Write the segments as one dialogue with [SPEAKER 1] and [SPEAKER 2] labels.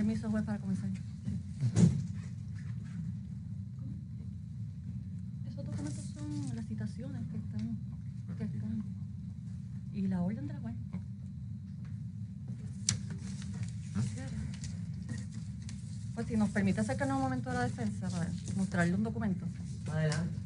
[SPEAKER 1] Permiso, juez, para comenzar. Esos documentos son las citaciones que están, que están. Y la orden de la juez. Pues si nos permite acercarnos un momento a la defensa para mostrarle un documento.
[SPEAKER 2] Adelante.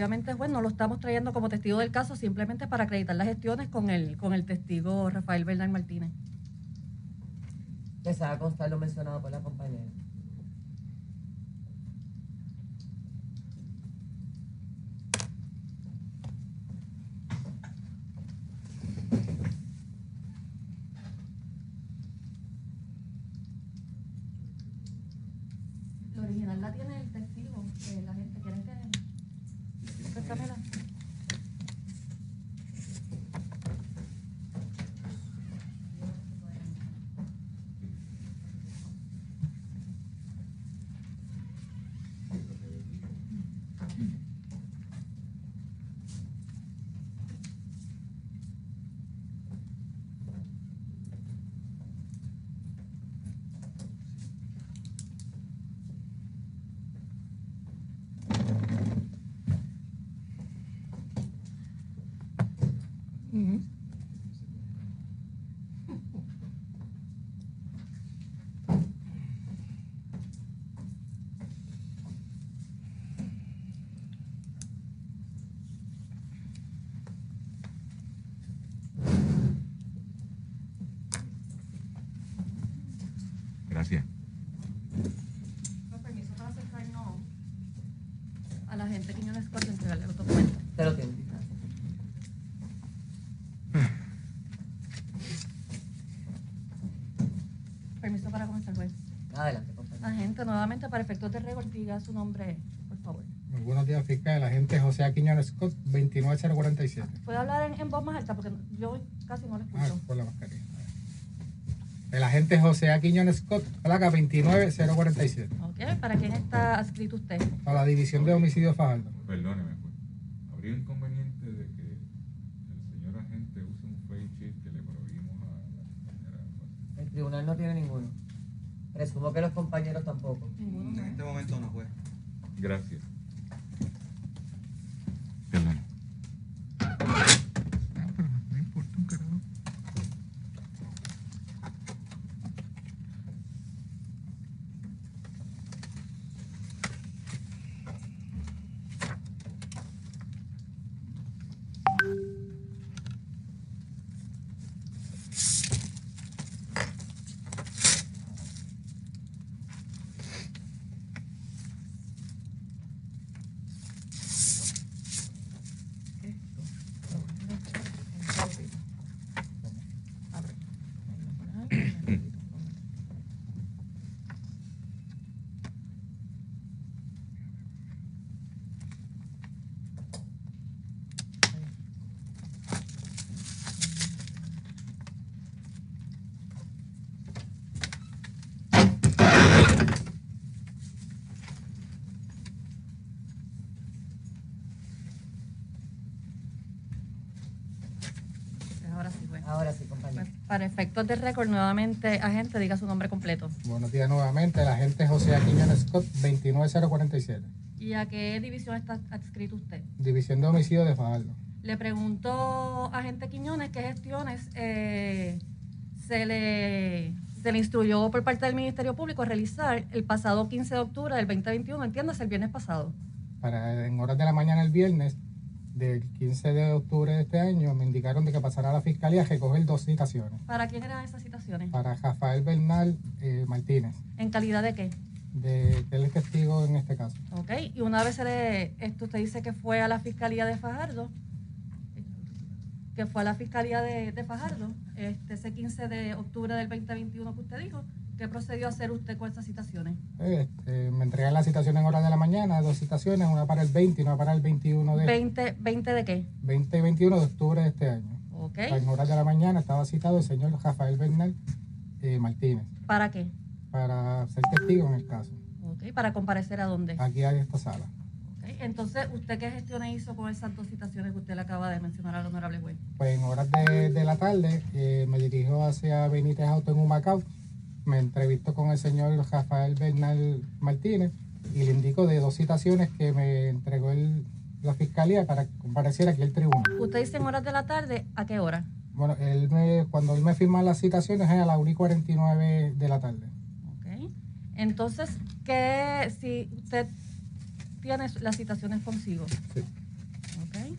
[SPEAKER 1] Obviamente, juez, no lo estamos trayendo como testigo del caso, simplemente para acreditar las gestiones con el, con el testigo Rafael Bernal Martínez.
[SPEAKER 2] Que se haga constar lo mencionado por la compañera.
[SPEAKER 1] La original la tiene el testigo, eh, la gente quiere que... la 了 Para comenzar, juez.
[SPEAKER 2] Adelante.
[SPEAKER 1] Agente, nuevamente para efectos de récord, diga su nombre, por favor.
[SPEAKER 3] Muy buenos días, fiscal. El agente José Aquiñón Scott, 29047.
[SPEAKER 1] ¿Puede hablar en, en voz más alta? Porque yo casi no lo
[SPEAKER 3] Ah,
[SPEAKER 1] escucho.
[SPEAKER 3] por la mascarilla. El agente José Aquiñón Scott, placa 29047.
[SPEAKER 1] Ok, ¿para quién está adscrito usted?
[SPEAKER 3] Para la división de homicidios Fajardo.
[SPEAKER 4] Perdóneme, pues. ¿Habría inconveniente de que el señor agente use un face sheet que le prohibimos a la compañera?
[SPEAKER 2] El tribunal no tiene ninguno. Presumo que los compañeros tampoco.
[SPEAKER 1] Ninguno.
[SPEAKER 5] En este momento no, juez.
[SPEAKER 4] Gracias. Perdón. No importa un carajo.
[SPEAKER 1] Ahora sí,
[SPEAKER 2] compañero.
[SPEAKER 1] Pues, para efectos de récord, nuevamente, agente, diga su nombre completo.
[SPEAKER 3] Buenos días nuevamente. El agente José Aquiñón Scott, 29047.
[SPEAKER 1] ¿Y a qué división está adscrito usted?
[SPEAKER 3] División de homicidios de Fajardo.
[SPEAKER 1] Le preguntó a agente Quiñones qué gestiones eh, se, le, se le instruyó por parte del Ministerio Público a realizar el pasado 15 de octubre del 2021, entiendes, el viernes pasado.
[SPEAKER 3] Para, en horas de la mañana el viernes del 15 de octubre de este año me indicaron de que pasara a la fiscalía a recoger dos citaciones.
[SPEAKER 1] ¿Para quién eran esas citaciones?
[SPEAKER 3] Para Rafael Bernal eh, Martínez,
[SPEAKER 1] ¿En calidad de qué?
[SPEAKER 3] de, que él es testigo en este caso.
[SPEAKER 1] Ok, y una vez se le, esto usted dice que fue a la Fiscalía de Fajardo, que fue a la Fiscalía de, de Fajardo, este, ese 15 de octubre del 2021 que usted dijo, ¿qué procedió a hacer usted con esas citaciones?
[SPEAKER 3] Este, me entregan la citación en horas de la mañana, dos citaciones, una para el 20 y una para el 21 de,
[SPEAKER 1] 20, ¿20 de qué?
[SPEAKER 3] 20 y 21 de octubre de este año.
[SPEAKER 1] Ok,
[SPEAKER 3] En horas de la mañana estaba citado el señor Rafael Bernal eh, Martínez
[SPEAKER 1] ¿para qué?
[SPEAKER 3] para ser testigo en el caso.
[SPEAKER 1] Ok, para comparecer a dónde.
[SPEAKER 3] Aquí hay esta sala.
[SPEAKER 1] Ok, Entonces, ¿usted qué gestiones hizo con esas dos citaciones que usted le acaba de mencionar al honorable juez?
[SPEAKER 3] Pues en horas de, de la tarde eh, me dirijo hacia Benítez Auto en Humacao. Me entrevisto con el señor Rafael Bernal Martínez y le indico de dos citaciones que me entregó el- la fiscalía para que compareciera aquí al tribunal.
[SPEAKER 1] Usted dice en horas de la tarde, ¿a qué hora?
[SPEAKER 3] Bueno, él me, cuando él me firma las citaciones es a las 1 y 49 de la tarde.
[SPEAKER 1] Ok. Entonces, ¿qué si usted tiene las citaciones consigo?
[SPEAKER 3] Sí.
[SPEAKER 1] Ok.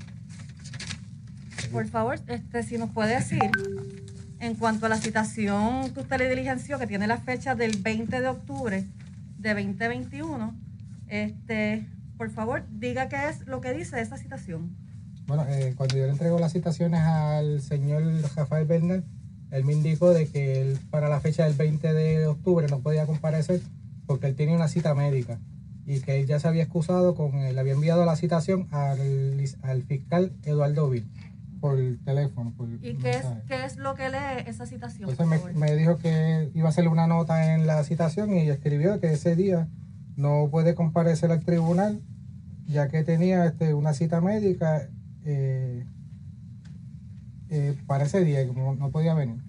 [SPEAKER 1] Por favor, este, si nos puede decir, en cuanto a la citación que usted le diligenció, que tiene la fecha del 20 de octubre de 2021, este, por favor, diga qué es lo que dice esa citación.
[SPEAKER 3] Bueno, eh, cuando yo le entrego las citaciones al señor Rafael Bernal, él me indicó de que él para la fecha del 20 de octubre no podía comparecer porque él tenía una cita médica y que él ya se había excusado con, él había enviado la citación al, al fiscal Eduardo Vil por teléfono. Por
[SPEAKER 1] ¿Y qué es, qué es lo que lee esa citación?
[SPEAKER 3] Entonces me, dijo que iba a hacerle una nota en la citación y escribió que ese día no puede comparecer al tribunal ya que tenía este, una cita médica eh, eh, para ese día, como no podía venir.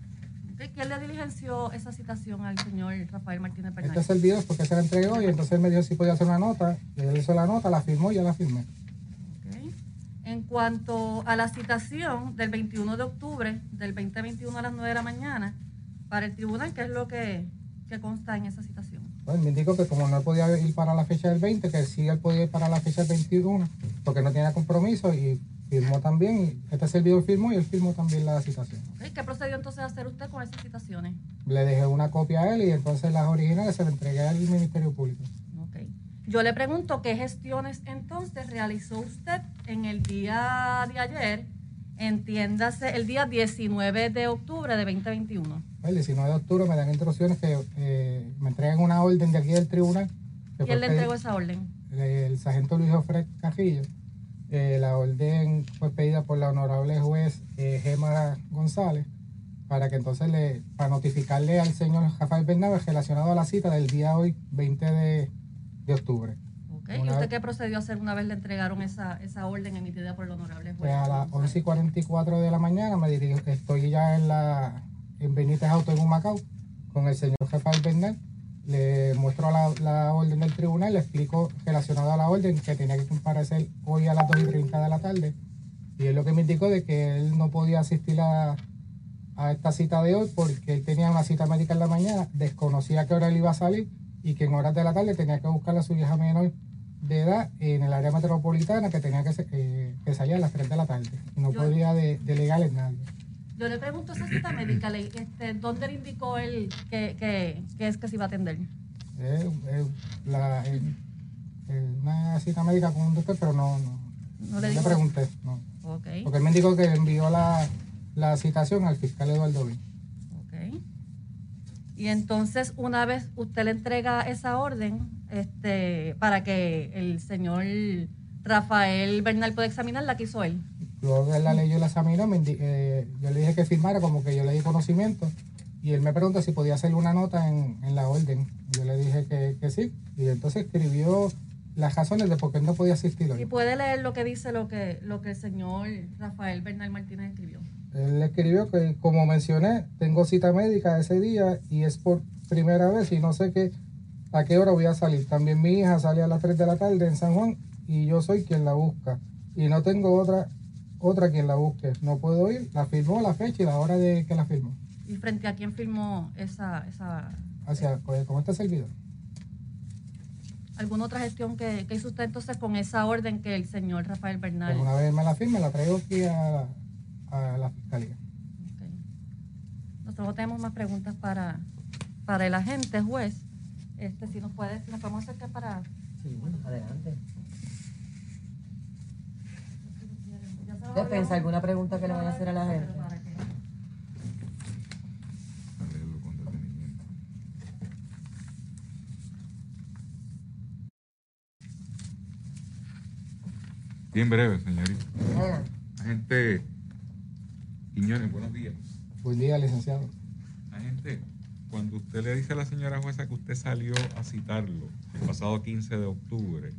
[SPEAKER 1] ¿Quién le diligenció esa citación al señor Rafael Martínez Bernal?
[SPEAKER 3] Este es porque se la entregó y entonces él me dijo si podía hacer una nota. Y él hizo la nota, la firmó y ya la firmé.
[SPEAKER 1] En cuanto a la citación del 21 de octubre del 2021 a las 9 de la mañana para el tribunal, ¿qué es lo que, que consta en esa citación?
[SPEAKER 3] Bueno, me indicó que como no podía ir para la fecha del 20, que sí él podía ir para la fecha del 21, porque no tenía compromiso y firmó también. Y este servidor firmó y él firmó también la citación.
[SPEAKER 1] Ok, ¿Qué procedió entonces a hacer usted con esas citaciones?
[SPEAKER 3] Le dejé una copia a él y entonces las originales se las entregué al Ministerio Público.
[SPEAKER 1] Yo le pregunto qué gestiones entonces realizó usted en el día de ayer, entiéndase, el día 19 de octubre de 2021.
[SPEAKER 3] El 19 de octubre me dan instrucciones que eh, me entregan una orden de aquí del tribunal.
[SPEAKER 1] ¿Quién le entregó esa orden?
[SPEAKER 3] el sargento Luis Ofred Cajillo. Eh, la orden fue pedida por la honorable juez eh, Gema González para que entonces le, para notificarle al señor Rafael Bernabe relacionado a la cita del día hoy, 20 de, de octubre.
[SPEAKER 1] Ok. ¿Y usted
[SPEAKER 3] vez-
[SPEAKER 1] qué procedió a hacer una vez le entregaron esa, esa orden emitida por el honorable
[SPEAKER 3] Pues
[SPEAKER 1] juez?
[SPEAKER 3] a las
[SPEAKER 1] González?
[SPEAKER 3] 11 y 44 de la mañana me dirijo, estoy ya en la en Benítez Auto en Humacao con el señor Rafael Bernal. Le muestro la, la orden del tribunal, le explico relacionado a la orden que tenía que comparecer hoy a las 2 y 30 de la tarde. Y él lo que me indicó de que él no podía asistir a, a esta cita de hoy porque él tenía una cita médica en la mañana, desconocía qué hora él iba a salir y que en horas de la tarde tenía que buscar a su hija menor de edad en el área metropolitana que tenía que, eh, que salir a las 3 de la tarde y no
[SPEAKER 1] Yo-
[SPEAKER 3] podía de, delegar en nadie.
[SPEAKER 1] Yo le pregunto esa cita médica, este, ¿dónde le indicó él que, que, que es que se iba a atender?
[SPEAKER 3] Eh, eh, la- una cita médica con un doctor, pero no, no,
[SPEAKER 1] No
[SPEAKER 3] no
[SPEAKER 1] le
[SPEAKER 3] pregunté. No. Porque él me indicó que envió la, la citación al fiscal Eduardo Vil.
[SPEAKER 1] Y entonces, una vez usted le entrega esa orden, este, para que el señor Rafael Bernal pueda examinarla, ¿qué hizo él?
[SPEAKER 3] Luego que él la leyó y la examinó, me eh, yo le dije que firmara, como que yo le di conocimiento. Y él me preguntó si podía hacerle una nota en, en la orden. Yo le dije que, que sí. Y entonces escribió las razones de por qué él no podía asistir
[SPEAKER 1] Y
[SPEAKER 3] hoy.
[SPEAKER 1] puede leer lo que dice lo que, lo que el señor Rafael Bernal Martínez escribió.
[SPEAKER 3] Él escribió que, como mencioné, tengo cita médica ese día y es por primera vez y no sé qué, a qué hora voy a salir. También mi hija sale a las 3 de la tarde en San Juan y yo soy quien la busca. Y no tengo otra otra quien la busque. No puedo ir. La firmó la fecha y la hora de que la firmó.
[SPEAKER 1] ¿Y frente a quién firmó esa, esa
[SPEAKER 3] Hacia, con con este servidor.
[SPEAKER 1] alguna otra gestión que, que hizo usted entonces con esa orden que el señor Rafael Bernal?
[SPEAKER 3] Pues una vez me la firme, la traigo aquí a, a la fiscalía.
[SPEAKER 1] Ok. Nosotros no tenemos más preguntas para, para el agente juez. Este, si nos puede, si nos podemos acercar para.
[SPEAKER 2] Sí, adelante.
[SPEAKER 1] Se lo
[SPEAKER 2] Defensa, ¿alguna pregunta que le vaya a hacer a la gente?
[SPEAKER 4] Bien breve, señorita.
[SPEAKER 2] Adelante.
[SPEAKER 4] Agente Quiñones, buenos días.
[SPEAKER 3] Buen día, licenciado.
[SPEAKER 4] Agente, cuando usted le dice a la señora jueza que usted salió a citarlo el pasado 15 de octubre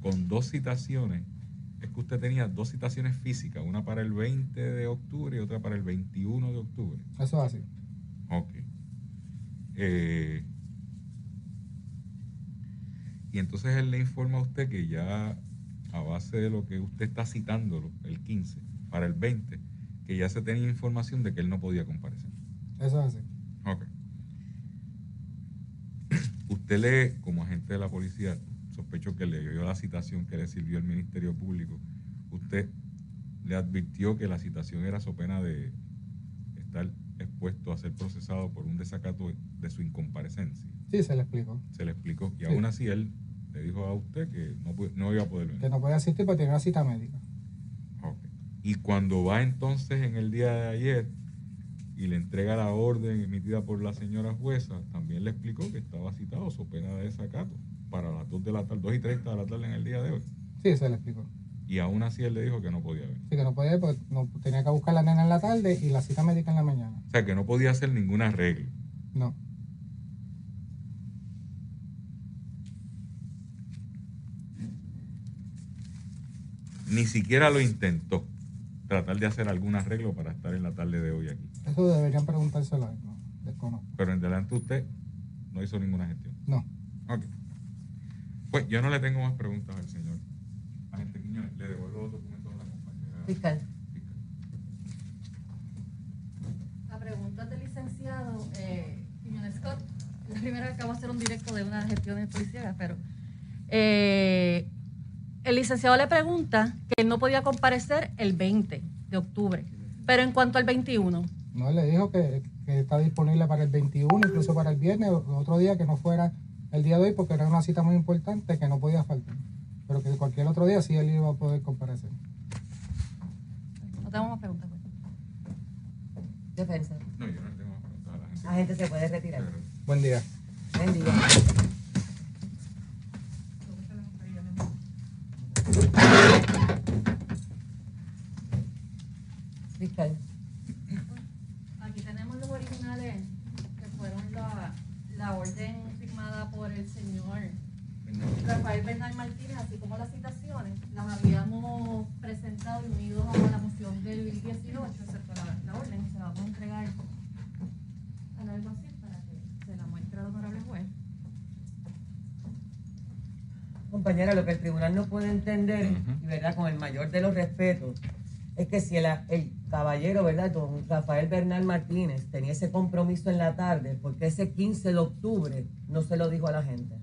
[SPEAKER 4] con dos citaciones, es que usted tenía dos citaciones físicas, una para el 20 de octubre y otra para el 21 de octubre.
[SPEAKER 3] Eso es así.
[SPEAKER 4] Ok. Eh, y entonces él le informa a usted que ya a base de lo que usted está citándolo, el 15, para el 20, que ya se tenía información de que él no podía comparecer.
[SPEAKER 3] Eso es así.
[SPEAKER 4] Ok. Usted lee, como agente de la policía, sospecho que leyó la citación que le sirvió el Ministerio Público. Usted le advirtió que la citación era so pena de estar expuesto a ser procesado por un desacato de su incomparecencia.
[SPEAKER 3] Sí, se le explicó.
[SPEAKER 4] Se le explicó. Y
[SPEAKER 3] Sí.
[SPEAKER 4] aún así él le dijo a usted que no, no iba a poder venir.
[SPEAKER 3] Que no puede asistir porque tiene una cita médica.
[SPEAKER 4] Y cuando va entonces en el día de ayer y le entrega la orden emitida por la señora jueza, también le explicó que estaba citado so pena de desacato para las 2 de la tarde, 2 y 30 de la tarde en el día de hoy.
[SPEAKER 3] Sí, se le explicó.
[SPEAKER 4] Y aún así él le dijo que no podía venir.
[SPEAKER 3] Sí, que no podía porque no, tenía que buscar a la nena en la tarde y la cita médica en la mañana.
[SPEAKER 4] O sea, que no podía hacer ningún arreglo.
[SPEAKER 3] No.
[SPEAKER 4] Ni siquiera lo intentó tratar de hacer algún arreglo para estar en la tarde de hoy aquí.
[SPEAKER 3] Eso deberían preguntárselo a él. No, desconozco.
[SPEAKER 4] Pero en delante usted no hizo ninguna gestión.
[SPEAKER 3] No.
[SPEAKER 4] Ok. Pues yo no le tengo más preguntas al señor. Agente Quiñones, le devuelvo los documentos a la compañera.
[SPEAKER 2] Fiscal.
[SPEAKER 4] fiscal.
[SPEAKER 1] La pregunta del licenciado eh, Quiñones Scott, la primera vez que vamos a hacer un directo de una gestión policial, pero eh, el licenciado le pregunta que él no podía comparecer el 20 de octubre, pero en cuanto al 21,
[SPEAKER 3] No, él le dijo que, que está disponible para el 21, incluso para el viernes, otro día que no fuera el día de hoy, porque era una cita muy importante que no podía faltar. Pero que cualquier otro día sí él iba a poder comparecer.
[SPEAKER 1] no tengo más preguntas. pues.
[SPEAKER 2] Defensa.
[SPEAKER 4] No, yo no le tengo más preguntas a la gente.
[SPEAKER 2] La gente se puede retirar.
[SPEAKER 3] Buen día.
[SPEAKER 2] Bendiga. Fiscal.
[SPEAKER 1] Aquí tenemos los originales que fueron la, la orden firmada por el señor Rafael Bernal Martínez, así como las citaciones, las habíamos presentado y unidos a la moción del 18, excepto la, la orden, se la vamos a entregar al alguacil para que se la muestre al honorable juez.
[SPEAKER 2] Compañera, lo que el tribunal no puede entender, y verdad, con el mayor de los respetos, es que si el, el caballero, ¿verdad? Don Rafael Bernal Martínez tenía ese compromiso en la tarde, porque ese 15 de octubre no se lo dijo a la gente.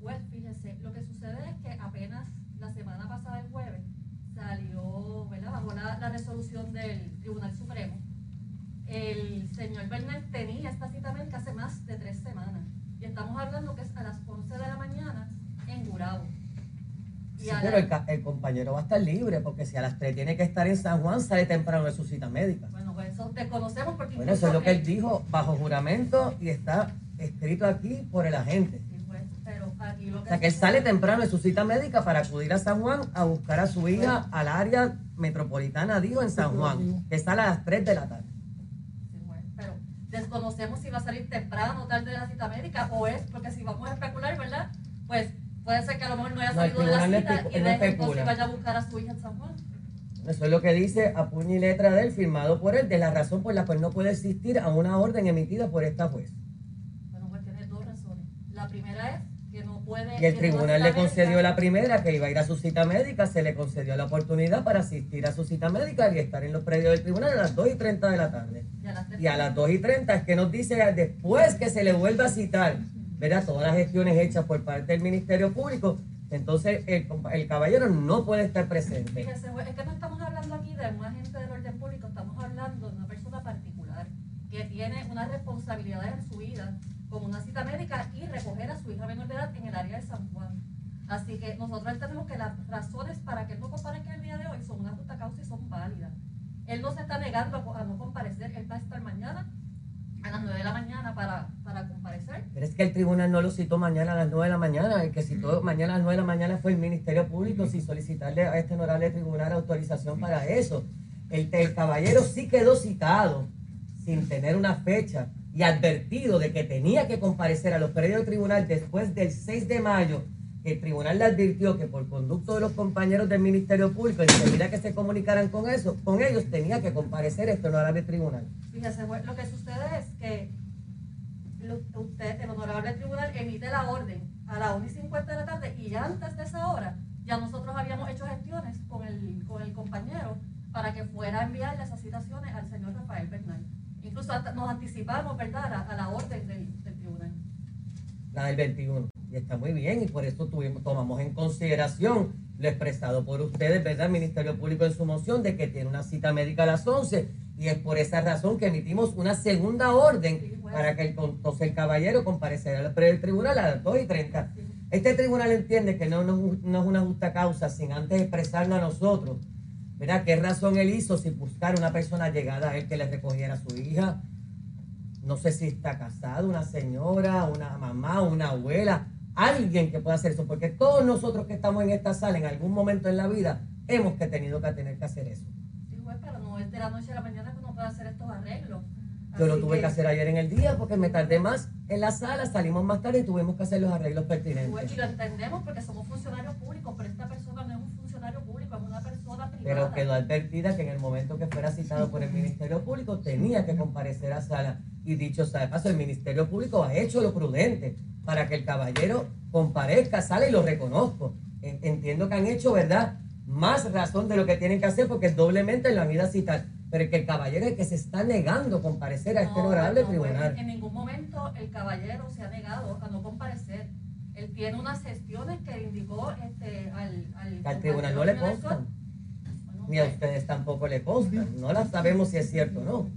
[SPEAKER 1] Pues fíjese, lo que sucede es que apenas la semana pasada, el jueves, salió, ¿verdad? Bajo la, la resolución del Tribunal Supremo. El señor Bernal tenía esta cita médica hace más de tres semanas. Y estamos hablando que es a las 11 de la mañana en Gurabo.
[SPEAKER 2] Sí, pero el, compañero va a estar libre, porque si a las 3 tiene que estar en San Juan, sale temprano de su cita médica.
[SPEAKER 1] Bueno, pues eso desconocemos porque
[SPEAKER 2] Bueno, eso es lo que él dijo bajo juramento y está escrito aquí por el agente.
[SPEAKER 1] Sí, pues, pero aquí lo
[SPEAKER 2] O sea, que él sale temprano de su cita médica para acudir a San Juan a buscar a su hija al área metropolitana, dijo, en San Juan, que sale a las 3 de la tarde.
[SPEAKER 1] Sí, bueno, pero desconocemos si va a salir temprano o tarde de la cita médica o es, porque si vamos a especular, ¿verdad? Pues puede ser que a lo mejor no haya
[SPEAKER 2] No,
[SPEAKER 1] salido de la
[SPEAKER 2] no
[SPEAKER 1] cita y
[SPEAKER 2] no especula.
[SPEAKER 1] entonces vaya a buscar a su hija en San Juan.
[SPEAKER 2] Eso es lo que dice a puño y letra de él, firmado por él, de la razón por la cual no puede existir a una orden emitida por esta juez.
[SPEAKER 1] Bueno, pues tiene dos razones. La primera es que no puede...
[SPEAKER 2] Y el tribunal le concedió
[SPEAKER 1] médica.
[SPEAKER 2] la primera, que iba a ir a su cita médica, se le concedió la oportunidad para asistir a su cita médica y estar en los predios del tribunal a las 2 y 30 de la tarde.
[SPEAKER 1] Y a las
[SPEAKER 2] Y a las 2 y 30 es que nos dice después que se le vuelva a citar, ¿verdad? Todas las gestiones hechas por parte del Ministerio Público, entonces el, caballero no puede estar presente.
[SPEAKER 1] Fíjese, es que no estamos hablando aquí de un agente del orden público, estamos hablando de una persona particular que tiene unas responsabilidades en su vida, como una cita médica y recoger a su hija menor de edad en el área de San Juan. Así que nosotros entendemos que las razones para que no comparezca el día de hoy son una justa causa y son válidas. Él no se está negando a no comparecer, él va a estar mañana a las 9 de la mañana para, para comparecer.
[SPEAKER 2] Pero es que el tribunal no lo citó mañana a las 9 de la mañana, el que citó mañana a las 9 de la mañana fue el Ministerio Público sin solicitarle a este honorable tribunal autorización para eso. El, el caballero sí quedó citado sin tener una fecha y advertido de que tenía que comparecer a los predios del tribunal después del 6 de mayo, el tribunal le advirtió que por conducto de los compañeros del Ministerio Público, enseguida que se comunicaran con eso, con ellos tenía que comparecer era del tribunal.
[SPEAKER 1] Fíjese, lo que sucede es que usted, el honorable tribunal, emite la orden a las 1 y 50 de la tarde y antes de esa hora ya nosotros habíamos hecho gestiones con el, con el compañero para que fuera a enviarle esas citaciones al señor Rafael Bernal. Incluso nos anticipamos, ¿verdad?, a, la- orden del, del.
[SPEAKER 2] La del 21. Y está muy bien, y por eso tuvimos, tomamos en consideración lo expresado por ustedes, ¿verdad? El Ministerio Público en su moción de que tiene una cita médica a las 11, y es por esa razón que emitimos una segunda orden para que el, entonces el caballero compareciera al tribunal a las 2 y 30. Este tribunal entiende que no, no, no es una justa causa sin antes expresarlo a nosotros, ¿verdad? ¿Qué razón él hizo si buscar una persona llegada a él que le recogiera a su hija? No sé si está casado, una señora, una mamá, una abuela, alguien que pueda hacer eso, porque todos nosotros que estamos en esta sala en algún momento en la vida hemos que tenido que tener que hacer eso.
[SPEAKER 1] Sí, juez, pero no es de la noche a la mañana que uno puede hacer estos arreglos.
[SPEAKER 2] Yo lo tuve que hacer ayer en el día porque me tardé más en la sala, salimos más tarde y tuvimos que hacer los arreglos pertinentes.
[SPEAKER 1] Y lo entendemos porque somos funcionarios públicos, pero esta persona no es un funcionario público, es una persona privada.
[SPEAKER 2] Pero quedó advertida que en el momento que fuera citado por el Ministerio Público tenía que comparecer a sala. Y dicho sea de paso, el Ministerio Público ha hecho lo prudente para que el caballero comparezca a sala y lo reconozco. En- Entiendo que han hecho, ¿verdad? Más razón de lo que tienen que hacer porque doblemente lo han ido a citar. Pero que el caballero es el que se está negando a comparecer a este
[SPEAKER 1] No,
[SPEAKER 2] honorable
[SPEAKER 1] no,
[SPEAKER 2] tribunal.
[SPEAKER 1] En ningún momento el caballero se ha negado a no comparecer. Él tiene unas gestiones que indicó este, al, al,
[SPEAKER 2] al tribunal no le constan. Ni a ustedes tampoco le consta. No la sabemos si es cierto o no.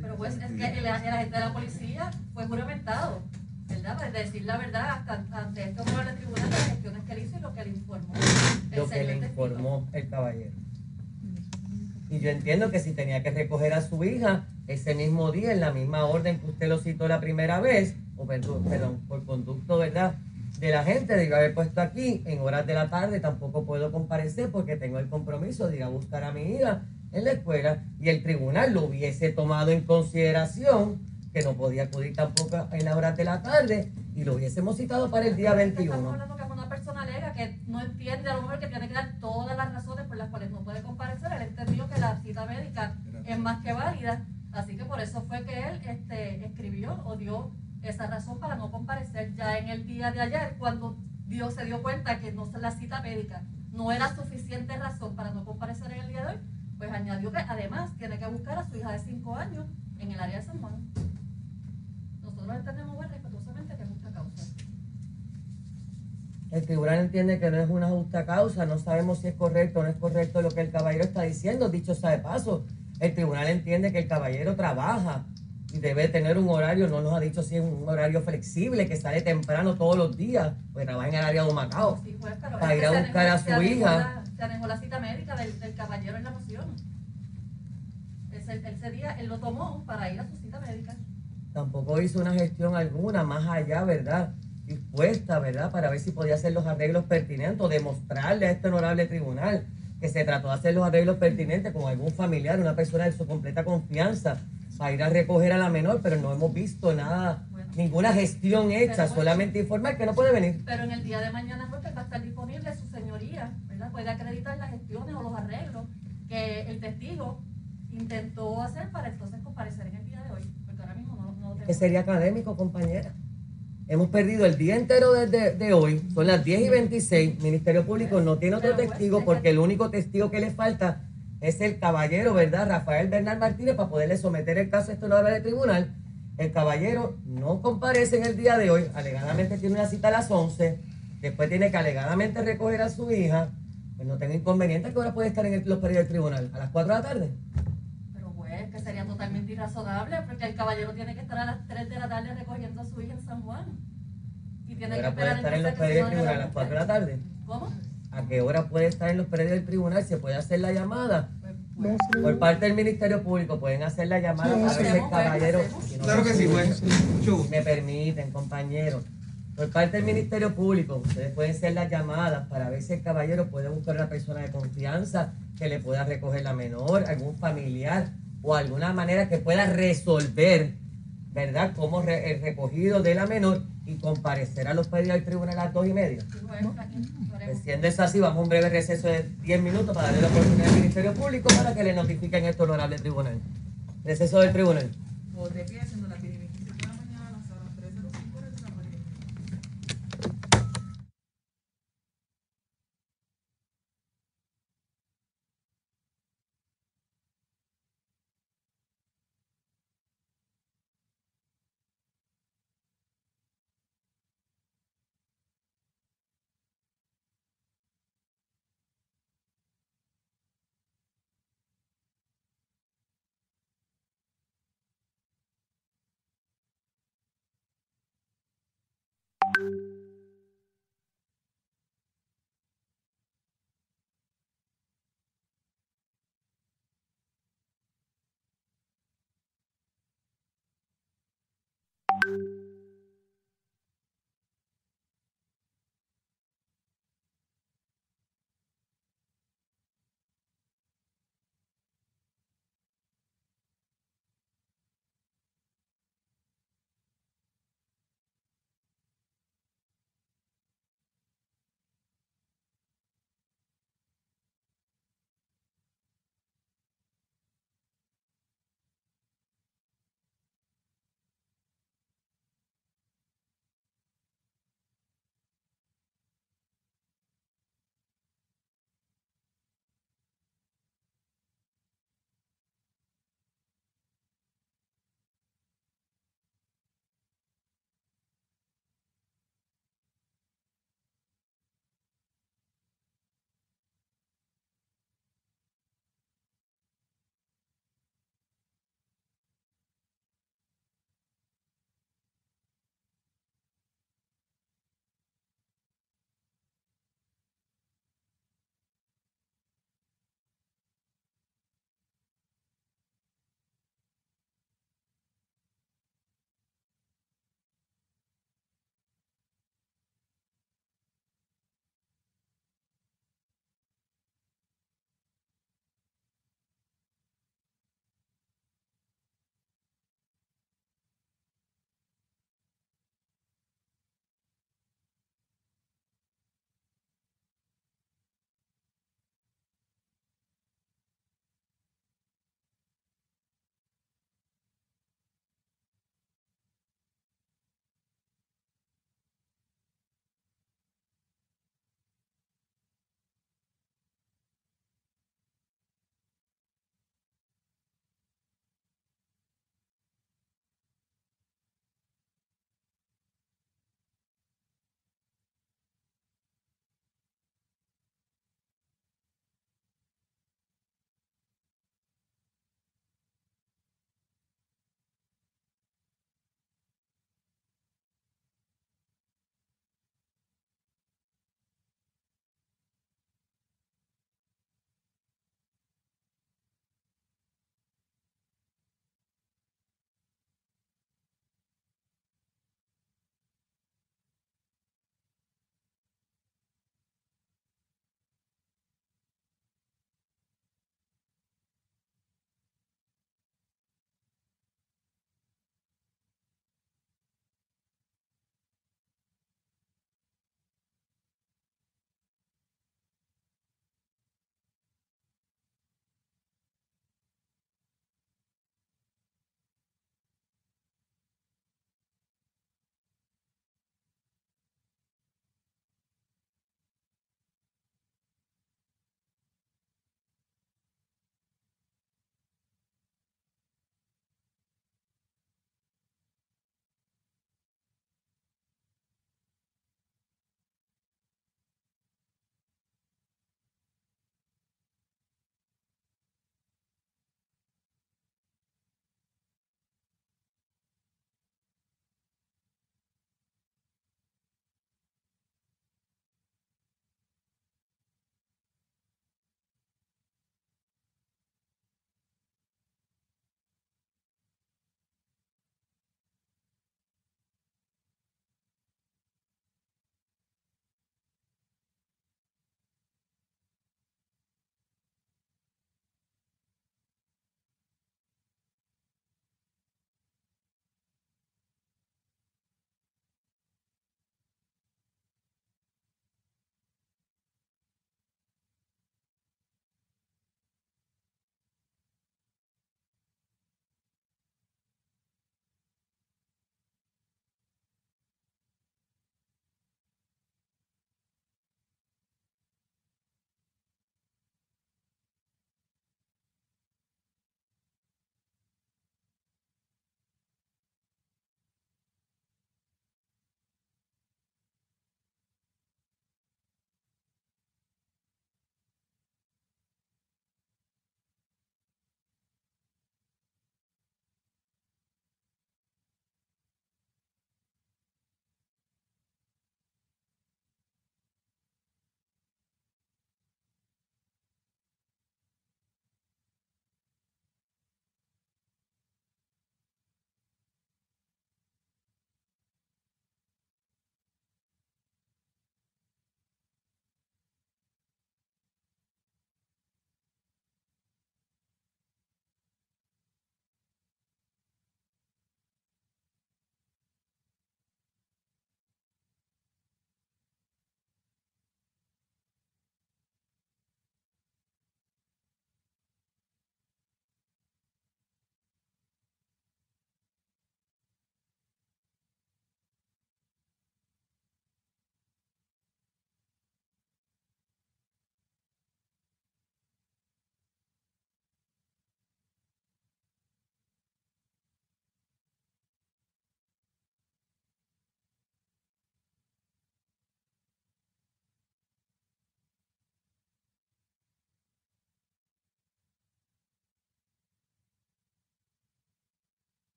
[SPEAKER 1] Pero pues es que el, agente de la policía fue juramentado, ¿verdad? Para decir la verdad hasta, ante este honorable tribunal de las gestiones que él hizo y lo que él informó. El
[SPEAKER 2] lo que le informó el caballero. Y yo entiendo que si tenía que recoger a su hija ese mismo día, en la misma orden que usted lo citó la primera vez, o perdón, perdón, por conducto, ¿verdad? De la gente, de yo haber puesto aquí en horas de la tarde, tampoco puedo comparecer porque tengo el compromiso de ir a buscar a mi hija en la escuela y el tribunal lo hubiese tomado en consideración que no podía acudir tampoco en las horas de la tarde y lo hubiésemos citado para el día
[SPEAKER 1] Estamos
[SPEAKER 2] 21.
[SPEAKER 1] hablando que es una persona alega que no entiende a lo mejor que tiene que dar todas las razones por las cuales no puede comparecer. Él entendió que la cita médica es más que válida, así que por eso fue que él este, escribió o dio esa razón para no comparecer. Ya en el día de ayer, cuando Dios se dio cuenta que no la cita médica no era suficiente razón para no comparecer en el día de hoy, pues añadió que además tiene que buscar a su hija de 5 años en el área de San Juan. Nosotros entendemos muy respetuosamente que es justa causa.
[SPEAKER 2] El tribunal entiende que no es una justa causa, no sabemos si es correcto o no es correcto lo que el caballero está diciendo. Dicho sea de paso, el tribunal entiende que el caballero trabaja y debe tener un horario, no nos ha dicho si es un horario flexible, que sale temprano todos los días, pues trabaja en el área de Humacao.
[SPEAKER 1] Sí, juez, pero
[SPEAKER 2] Para ir a buscar a su
[SPEAKER 1] se
[SPEAKER 2] hija.
[SPEAKER 1] la- Se anegó la cita médica del, del caballero en la moción. Ese, ese día él lo tomó para ir a su cita médica.
[SPEAKER 2] Tampoco hizo una gestión alguna más allá, ¿verdad? Dispuesta, ¿verdad? Para ver si podía hacer los arreglos pertinentes demostrarle a este honorable tribunal que se trató de hacer los arreglos pertinentes con algún familiar, una persona de su completa confianza, para ir a recoger a la menor, pero no hemos visto nada,
[SPEAKER 1] Bueno.
[SPEAKER 2] ninguna gestión hecha, solamente informar que no puede venir.
[SPEAKER 1] Pero en el día de mañana juez, pues, va a estar disponible su señoría, ¿verdad? Puede acreditar las gestiones o los arreglos que el testigo intentó hacer para entonces comparecer en el día de hoy. Porque ahora mismo no, no
[SPEAKER 2] Que sería académico, compañera. Hemos perdido el día entero desde de hoy, son las 10 y 26. Ministerio Público no tiene otro
[SPEAKER 1] Pero, pues,
[SPEAKER 2] testigo
[SPEAKER 1] es que-
[SPEAKER 2] porque el único testigo que le falta es el caballero, ¿verdad? Rafael Bernal Martínez para poderle someter el caso a este honorable tribunal. El caballero no comparece en el día de hoy, alegadamente tiene una cita a las 11, después tiene que alegadamente recoger a su hija. Pues no tengo inconveniente, ¿a qué hora puede estar en el- los periodos del tribunal? ¿A las 4 de la tarde?
[SPEAKER 1] Pero juez, que sería totalmente irrazonable porque el caballero tiene que estar a las 3 de la tarde recogiendo a su hija en San Juan. Y
[SPEAKER 2] ¿A
[SPEAKER 1] tiene que
[SPEAKER 2] hora puede estar en los periodos
[SPEAKER 1] que
[SPEAKER 2] del tribunal? ¿A las 4 de la tarde?
[SPEAKER 1] ¿Cómo?
[SPEAKER 2] ¿A qué hora puede estar en los predios del tribunal? ¿Se puede hacer la llamada?
[SPEAKER 1] Pues, pues,
[SPEAKER 2] Por parte del Ministerio Público pueden hacer la llamada para ver si el
[SPEAKER 1] pues,
[SPEAKER 2] caballero... si no-
[SPEAKER 5] Claro que sí, pues.
[SPEAKER 2] Si me permiten, compañeros. Por parte del Ministerio Público, ustedes pueden hacer las llamadas para ver si el caballero puede buscar una persona de confianza que le pueda recoger la menor, algún familiar o alguna manera que pueda resolver ¿verdad?, como re- el recogido de la menor y comparecer a los pedidos del tribunal a las dos y media. Pues, Siendo así, vamos a un breve receso de 10 minutos para darle la oportunidad al Ministerio Público para que le notifiquen esto honorable tribunal. Receso del tribunal.